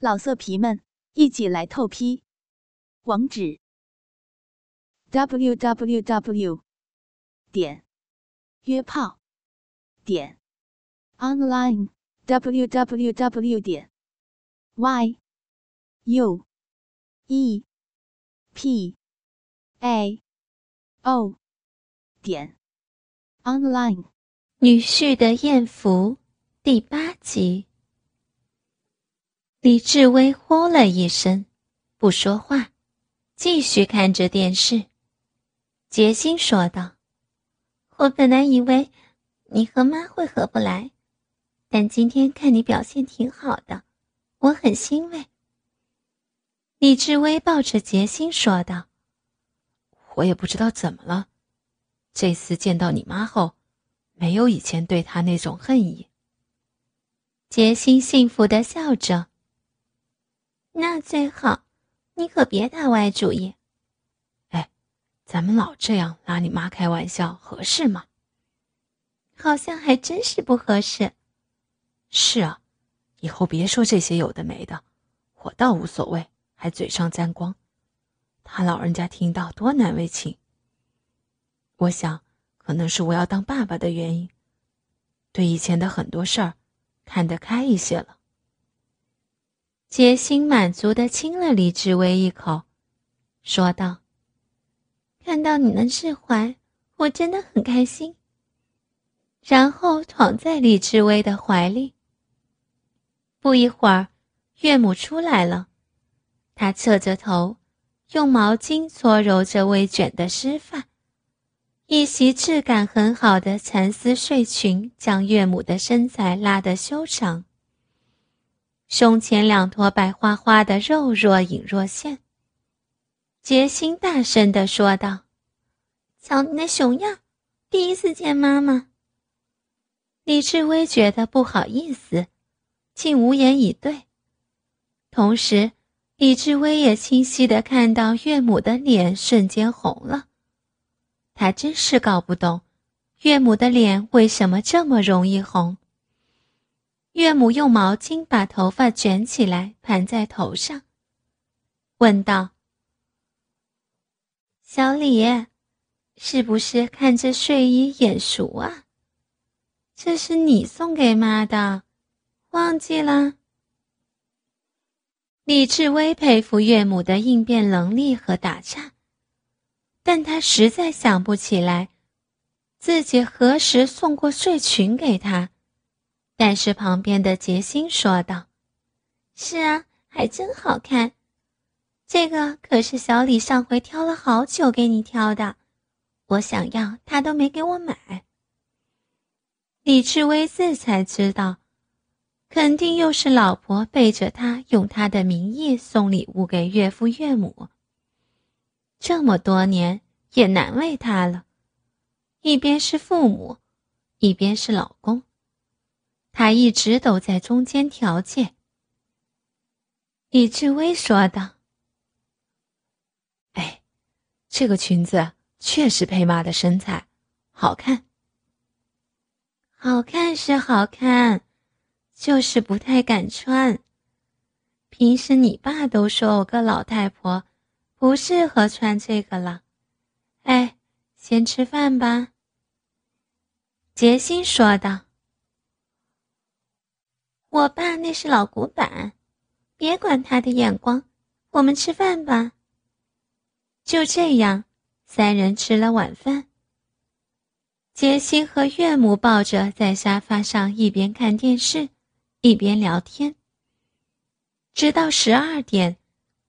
老色皮们，一起来透批！网址：w w w 点约炮点 online w w w 点 y u e p a o 点 online。女婿的艳福第八集。李志威呼了一声，不说话，继续看着电视。杰心说道：“我本来以为你和妈会合不来，但今天看你表现挺好的，我很欣慰。”李志威抱着杰心说道：“我也不知道怎么了，这次见到你妈后，没有以前对她那种恨意。”杰心幸福的笑着。那最好，你可别打歪主意。哎，咱们老这样拿你妈开玩笑，合适吗？好像还真是不合适。是啊，以后别说这些有的没的，我倒无所谓，还嘴上沾光，他老人家听到多难为情。我想，可能是我要当爸爸的原因，对以前的很多事儿看得开一些了。杰心满足的亲了李志威一口，说道：“看到你能释怀，我真的很开心。”然后躺在李志威的怀里。不一会儿，岳母出来了，她侧着头，用毛巾搓揉着微卷的湿发，一袭质感很好的蚕丝睡裙将岳母的身材拉得修长。胸前两坨白花花的肉若隐若现。杰心大声的说道：“瞧你那熊样，第一次见妈妈。”李志威觉得不好意思，竟无言以对。同时，李志威也清晰的看到岳母的脸瞬间红了。他真是搞不懂，岳母的脸为什么这么容易红。岳母用毛巾把头发卷起来盘在头上，问道：“小李，是不是看这睡衣眼熟啊？这是你送给妈的，忘记了？”李志威佩服岳母的应变能力和打岔，但他实在想不起来自己何时送过睡裙给他。但是旁边的杰心说道：“是啊，还真好看。这个可是小李上回挑了好久给你挑的，我想要他都没给我买。”李志威自才知道，肯定又是老婆背着他用他的名义送礼物给岳父岳母。这么多年也难为他了，一边是父母，一边是老公。他一直都在中间调解。李志威说道：“哎，这个裙子确实配妈的身材，好看。好看是好看，就是不太敢穿。平时你爸都说我个老太婆，不适合穿这个了。哎，先吃饭吧。”杰心说道。我爸那是老古板，别管他的眼光，我们吃饭吧。就这样，三人吃了晚饭。杰西和岳母抱着在沙发上一边看电视，一边聊天，直到十二点，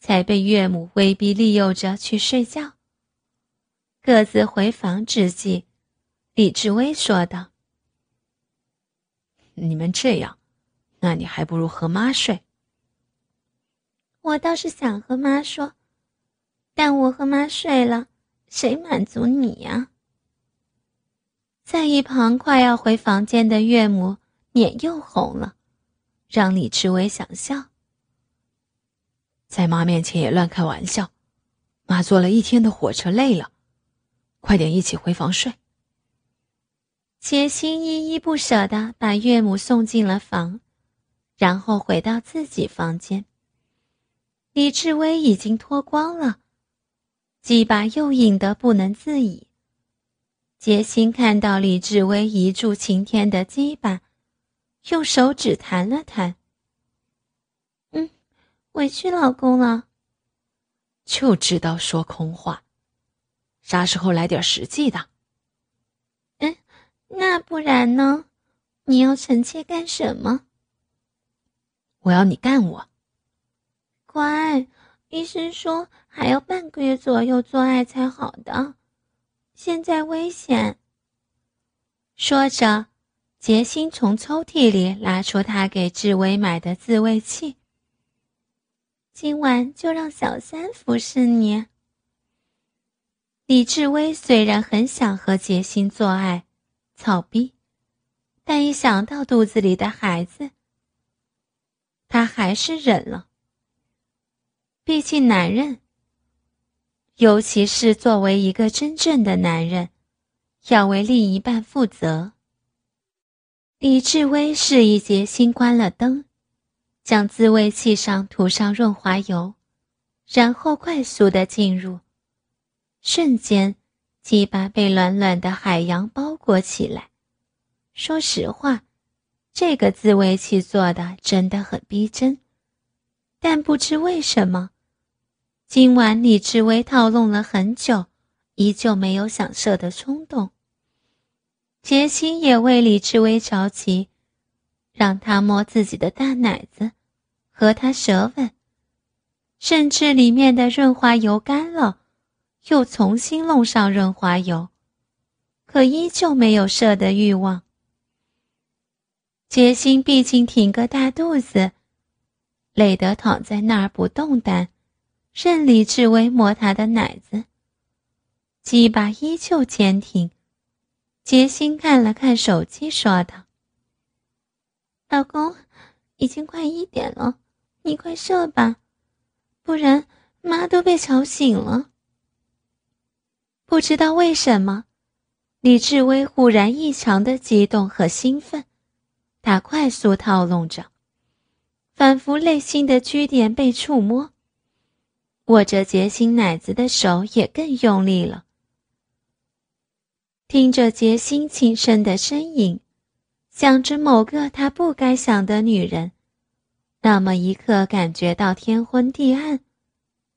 才被岳母威逼利诱着去睡觉。各自回房之际，李志威说道：“你们这样。”那你还不如和妈睡。我倒是想和妈说，但我和妈睡了，谁满足你呀？在一旁快要回房间的岳母脸又红了，让李志伟想笑。在妈面前也乱开玩笑，妈坐了一天的火车累了，快点一起回房睡。杰心依依不舍的把岳母送进了房。然后回到自己房间。李志威已经脱光了，鸡巴又硬得不能自已。杰心看到李志威一柱擎天的鸡巴，用手指弹了弹。嗯，委屈老公了。就知道说空话，啥时候来点实际的？嗯，那不然呢？你要臣妾干什么？我要你干我。乖，医生说还要半个月左右做爱才好的，现在危险。说着，杰心从抽屉里拿出他给志威买的自慰器。今晚就让小三服侍你。李志威虽然很想和杰心做爱，草逼，但一想到肚子里的孩子，他还是忍了。毕竟男人，尤其是作为一个真正的男人，要为另一半负责。李志威示意杰心关了灯。将自慰器上涂上润滑油，然后快速的进入。瞬间，鸡巴被暖暖的海洋包裹起来。说实话，这个自慰器做的真的很逼真。但不知为什么，今晚李志威套弄了很久，依旧没有想射的冲动。杰西也为李志威着急，让他摸自己的大奶子。和他舌吻，甚至里面的润滑油干了，又重新弄上润滑油，可依旧没有射的欲望。杰心毕竟挺个大肚子，累得躺在那儿不动弹，任李志威摸他的奶子，鸡巴依旧坚挺。杰心看了看手机，说道：“老公，已经快一点了。”你快射吧，不然妈都被吵醒了。不知道为什么，李志威忽然异常的激动和兴奋，他快速套弄着，仿佛内心的据点被触摸，握着杰心奶子的手也更用力了。听着杰心轻声的呻吟，想着某个他不该想的女人。那么一刻，感觉到天昏地暗，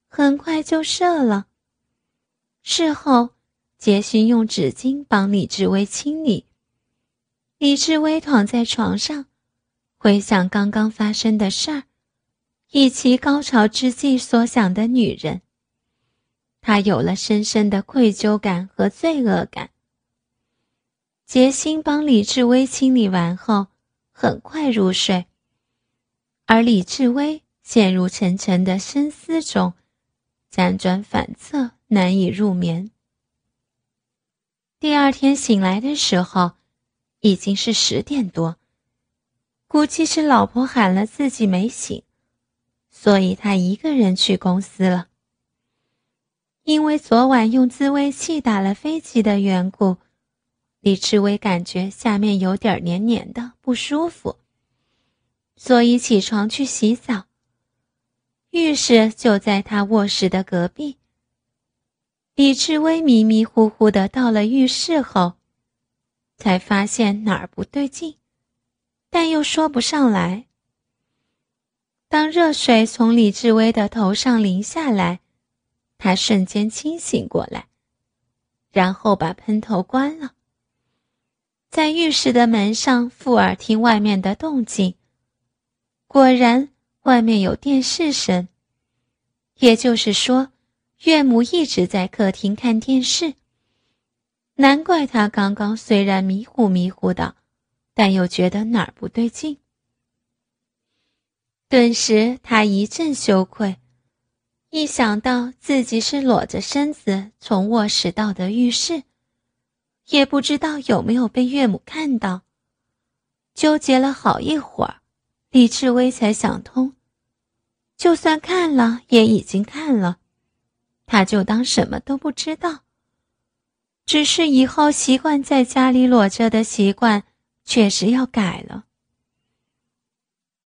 很快就射了。事后，杰勋用纸巾帮李志威清理。李志威躺在床上，回想刚刚发生的事儿，以及高潮之际所想的女人，他有了深深的愧疚感和罪恶感。杰心帮李志威清理完后，很快入睡。而李志威陷入沉沉的深思中，辗转反侧，难以入眠。第二天醒来的时候，已经是十点多，估计是老婆喊了自己没醒，所以他一个人去公司了。因为昨晚用自慰器打了飞机的缘故，李志威感觉下面有点黏黏的，不舒服。所以起床去洗澡。浴室就在他卧室的隔壁。李志威迷迷糊糊的到了浴室后，才发现哪儿不对劲，但又说不上来。当热水从李志威的头上淋下来，他瞬间清醒过来，然后把喷头关了，在浴室的门上附耳听外面的动静。果然，外面有电视声，也就是说，岳母一直在客厅看电视。难怪他刚刚虽然迷糊迷糊的，但又觉得哪儿不对劲。顿时，他一阵羞愧，一想到自己是裸着身子从卧室到的浴室，也不知道有没有被岳母看到，纠结了好一会儿。李志威才想通，就算看了，也已经看了，他就当什么都不知道。只是以后习惯在家里裸着的习惯，确实要改了。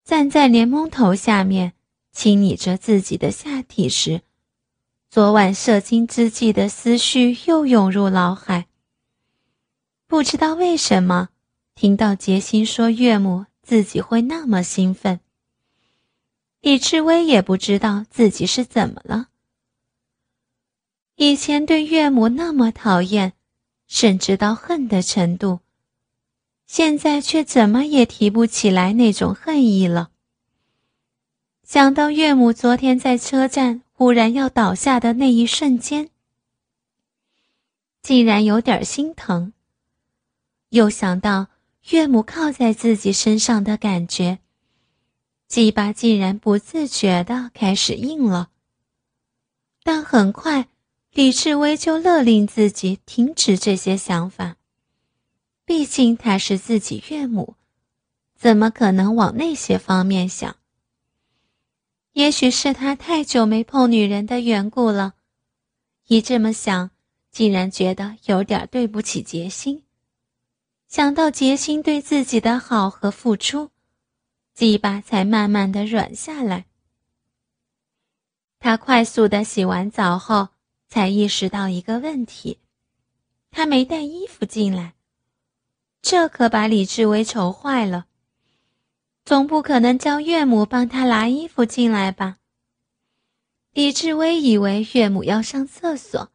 站在莲蓬头下面，轻昵着自己的下体时，昨晚射精之际的思绪又涌入脑海。不知道为什么，听到杰心说岳母，自己会那么兴奋。李志威也不知道自己是怎么了。以前对岳母那么讨厌，甚至到恨的程度，现在却怎么也提不起来那种恨意了。想到岳母昨天在车站。忽然要倒下的那一瞬间，竟然有点心疼。又想到岳母靠在自己身上的感觉，鸡巴竟然不自觉的开始硬了。但很快，李志威就勒令自己停止这些想法。毕竟他是自己岳母，怎么可能往那些方面想？也许是他太久没碰女人的缘故了，一这么想，竟然觉得有点对不起杰心。想到杰心对自己的好和付出，鸡巴才慢慢的软下来。他快速的洗完澡后，才意识到一个问题：他没带衣服进来，这可把李志威愁坏了。总不可能叫岳母帮他拿衣服进来吧？李志威以为岳母要上厕所，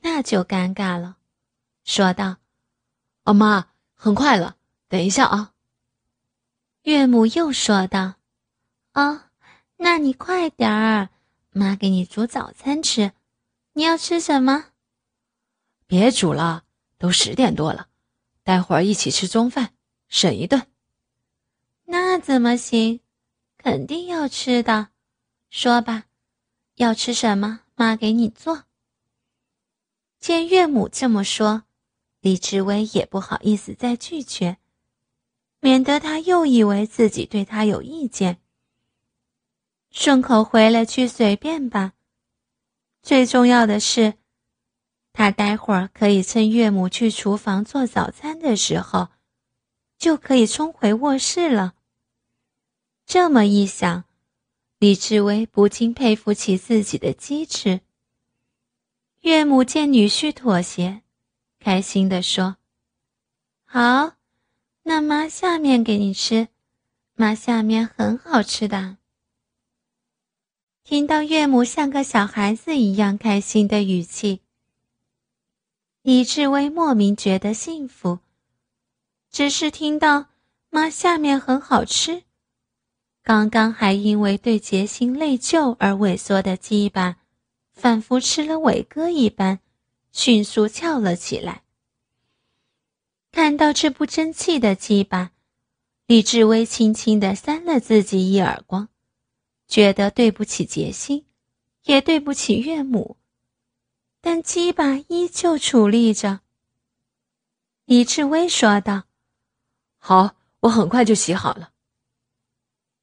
那就尴尬了，说道：“哦，妈，很快了，等一下啊。”岳母又说道：“哦，那你快点儿，妈给你煮早餐吃。你要吃什么？别煮了，都十点多了，待会儿一起吃中饭，省一顿。”那怎么行？肯定要吃的，说吧，要吃什么？妈给你做。见岳母这么说，李志威也不好意思再拒绝，免得他又以为自己对他有意见。顺口回了句：“随便吧。”最重要的是，他待会儿可以趁岳母去厨房做早餐的时候，就可以冲回卧室了。这么一想，李志威不禁佩服起自己的机智。岳母见女婿妥协，开心地说：“好，那妈下面给你吃，妈下面很好吃的。”听到岳母像个小孩子一样开心的语气，李志威莫名觉得幸福。只是听到妈下面很好吃。刚刚还因为对杰心内疚而萎缩的鸡巴，仿佛吃了伟哥一般，迅速翘了起来。看到这不争气的鸡巴，李志威轻轻地扇了自己一耳光，觉得对不起杰西，也对不起岳母，但鸡巴依旧矗立着。李志威说道：“好，我很快就洗好了。”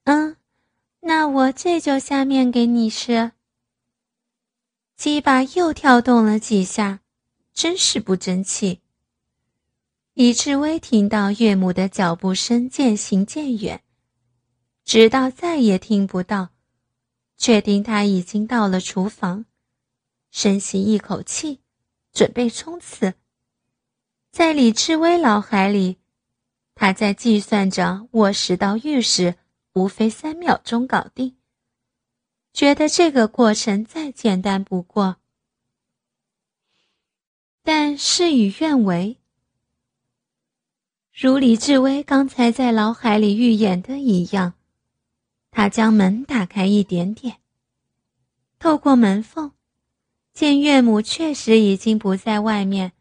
嗯，那我这就下面给你吃。鸡巴又跳动了几下，真是不争气。李志威听到岳母的脚步声渐行渐远，直到再也听不到，确定他已经到了厨房，深吸一口气，准备冲刺。在李志威脑海里，他在计算着卧室到浴室。无非三秒钟搞定，觉得这个过程再简单不过。但事与愿违，如李志威刚才在脑海里预演的一样，他将门打开一点点，透过门缝，见岳母确实已经不在外面，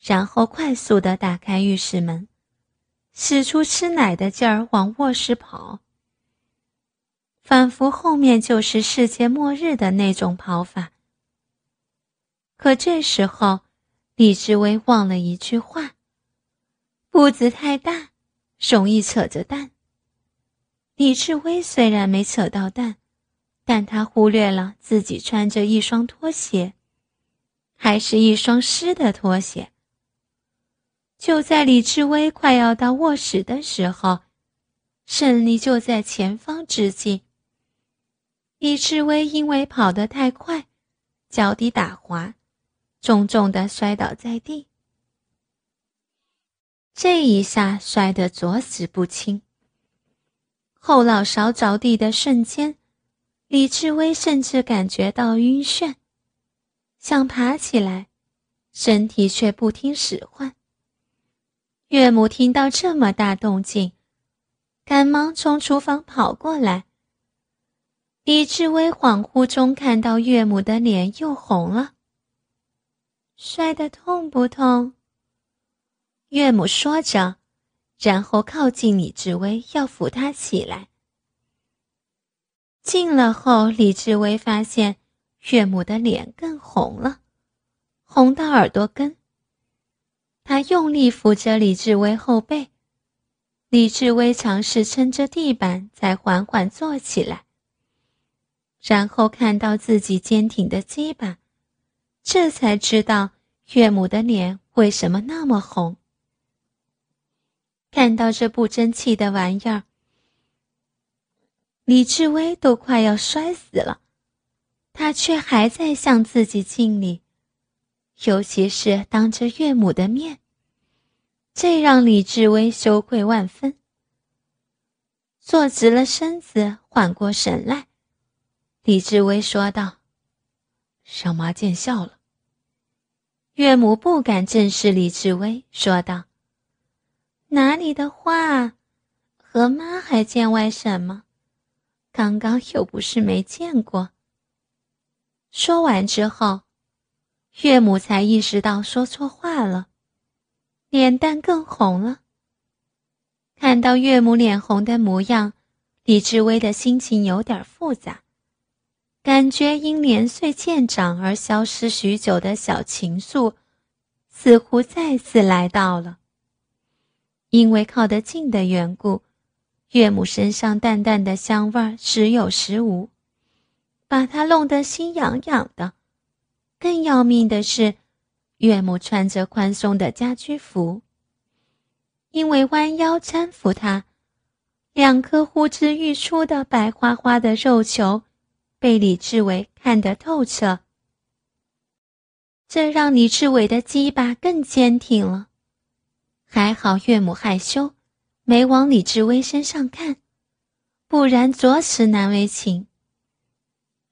然后快速的打开浴室门，使出吃奶的劲儿往卧室跑。仿佛后面就是世界末日的那种跑法。可这时候，李志威忘了一句话：步子太大，容易扯着蛋。李志威虽然没扯到蛋，但他忽略了自己穿着一双拖鞋，还是一双湿的拖鞋。就在李志威快要到卧室的时候，胜利就在前方之际。李志威因为跑得太快，脚底打滑，重重的摔倒在地。这一下摔得左死不清。后脑勺着地的瞬间，李志威甚至感觉到晕眩，想爬起来，身体却不听使唤。岳母听到这么大动静，赶忙从厨房跑过来。李志威恍惚中看到岳母的脸又红了。摔得痛不痛？岳母说着，然后靠近李志威，要扶他起来。近了后，李志威发现岳母的脸更红了，红到耳朵根。他用力扶着李志威后背，李志威尝试撑着地板，才缓缓坐起来。然后看到自己坚挺的鸡巴，这才知道岳母的脸为什么那么红。看到这不争气的玩意儿，李志威都快要摔死了，他却还在向自己敬礼，尤其是当着岳母的面，这让李志威羞愧万分。坐直了身子，缓过神来，李志威说道：“让妈见笑了。”岳母不敢正视李志威，说道。哪里的话，和妈还见外什么？刚刚又不是没见过。说完之后，岳母才意识到说错话了，脸蛋更红了。看到岳母脸红的模样，李志威的心情有点复杂，感觉因年岁渐长而消失许久的小情愫，似乎再次来到了。因为靠得近的缘故，岳母身上淡淡的香味时有时无，把他弄得心痒痒的。更要命的是，岳母穿着宽松的家居服，因为弯腰搀扶他，两颗呼之欲出的白花花的肉球被李志伟看得透彻，这让李志伟的鸡巴更坚挺了。还好岳母害羞，没往李志威身上看，不然着实难为情。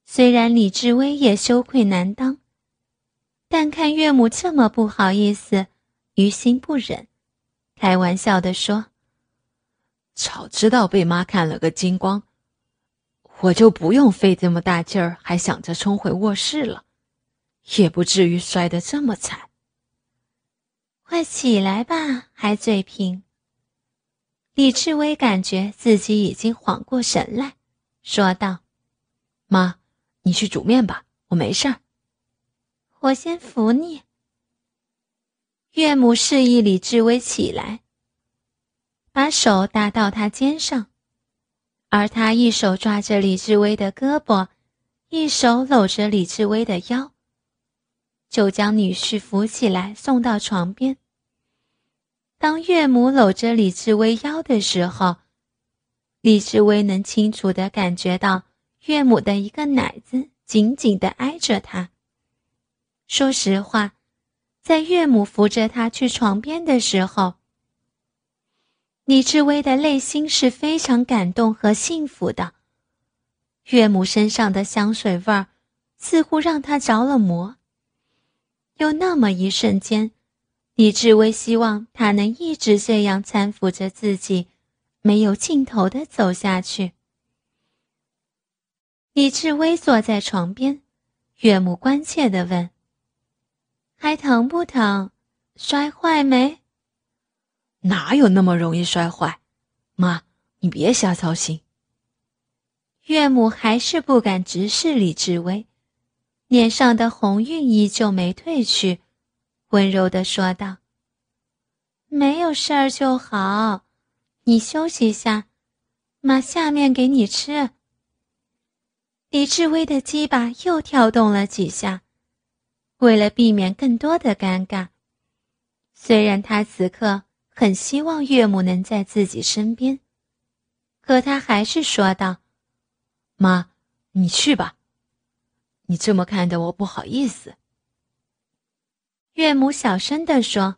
虽然李志威也羞愧难当，但看岳母这么不好意思，于心不忍，开玩笑的说：“早知道被妈看了个精光，我就不用费这么大劲儿，还想着冲回卧室了，也不至于摔得这么惨。”快起来吧，还嘴贫。李志威感觉自己已经缓过神来，说道：“妈，你去煮面吧，我没事儿。我先扶你。”岳母示意李志威起来，把手搭到他肩上，而他一手抓着李志威的胳膊，一手搂着李志威的腰，就将女婿扶起来，送到床边。当岳母搂着李志威腰的时候，李志威能清楚的感觉到岳母的一个奶子紧紧的挨着他。说实话，在岳母扶着他去床边的时候，李志威的内心是非常感动和幸福的。岳母身上的香水味儿，似乎让他着了魔。有那么一瞬间。李志威希望他能一直这样搀扶着自己，没有尽头的走下去。李志威坐在床边，岳母关切的问：“还疼不疼？摔坏没？”“哪有那么容易摔坏？”“妈，你别瞎操心。”岳母还是不敢直视李志威，脸上的红晕依旧没褪去。温柔的说道：“没有事儿就好，你休息一下，妈下面给你吃。”李志威的鸡巴又跳动了几下，为了避免更多的尴尬，虽然他此刻很希望岳母能在自己身边，可他还是说道：“妈，你去吧，你这么看的我不好意思。”岳母小声地说：“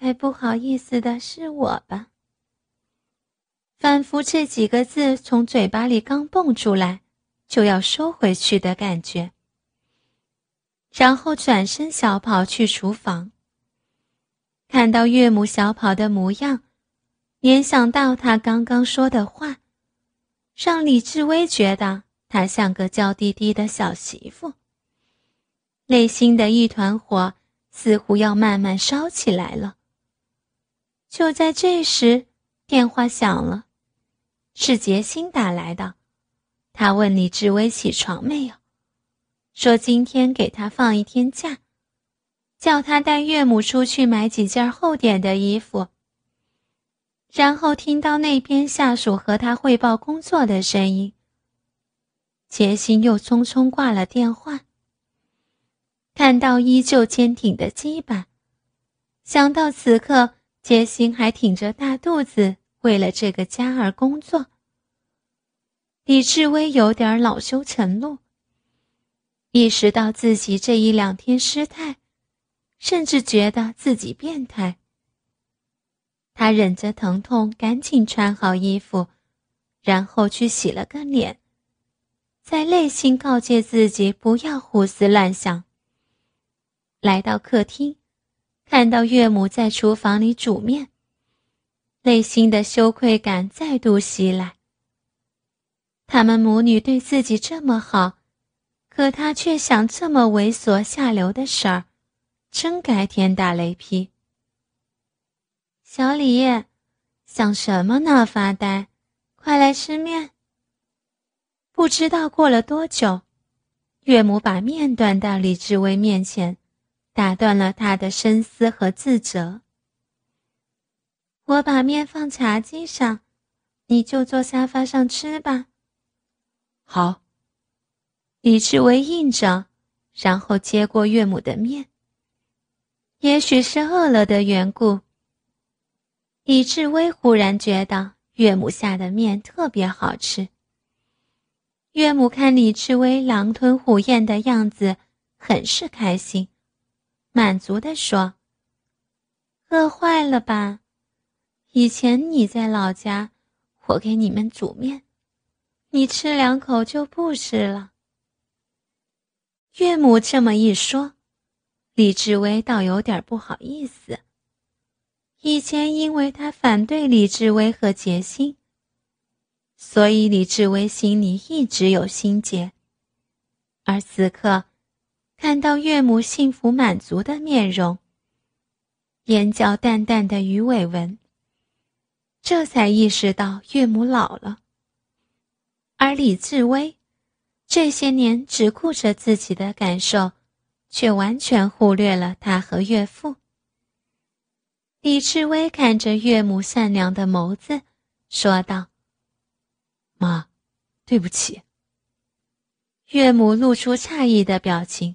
该不好意思的是我吧？”仿佛这几个字从嘴巴里刚蹦出来，就要收回去的感觉。然后转身小跑去厨房。看到岳母小跑的模样，联想到他刚刚说的话，让李志威觉得她像个娇滴滴的小媳妇。内心的一团火似乎要慢慢烧起来了。就在这时，电话响了，是杰心打来的。他问李志威起床没有。说今天给他放一天假，叫他带岳母出去买几件厚点的衣服。然后听到那边下属和他汇报工作的声音，杰心又匆匆挂了电话。看到依旧坚挺的基板，想到此刻杰心还挺着大肚子为了这个家而工作，李志威有点恼羞成怒。意识到自己这一两天失态，甚至觉得自己变态。他忍着疼痛，赶紧穿好衣服，然后去洗了个脸，在内心告诫自己不要胡思乱想。来到客厅，看到岳母在厨房里煮面，内心的羞愧感再度袭来。他们母女对自己这么好。可他却想这么猥琐下流的事儿，真该天打雷劈。小李，想什么呢？发呆，快来吃面。不知道过了多久，岳母把面端到李志威面前，打断了他的深思和自责。我把面放茶几上，你就坐沙发上吃吧。好。李志威应着，然后接过岳母的面。也许是饿了的缘故，李志威忽然觉得岳母下的面特别好吃。岳母看李志威狼吞虎咽的样子，很是开心，满足地说：“饿坏了吧？以前你在老家，我给你们煮面，你吃两口就不吃了。”岳母这么一说，李志威倒有点不好意思。以前因为他反对李志威和杰心，所以李志威心里一直有心结。而此刻，看到岳母幸福满足的面容，眼角淡淡的鱼尾纹，这才意识到岳母老了。而李志威。这些年只顾着自己的感受，却完全忽略了他和岳父。李志威看着岳母善良的眸子，说道：“妈，对不起。”岳母露出诧异的表情：“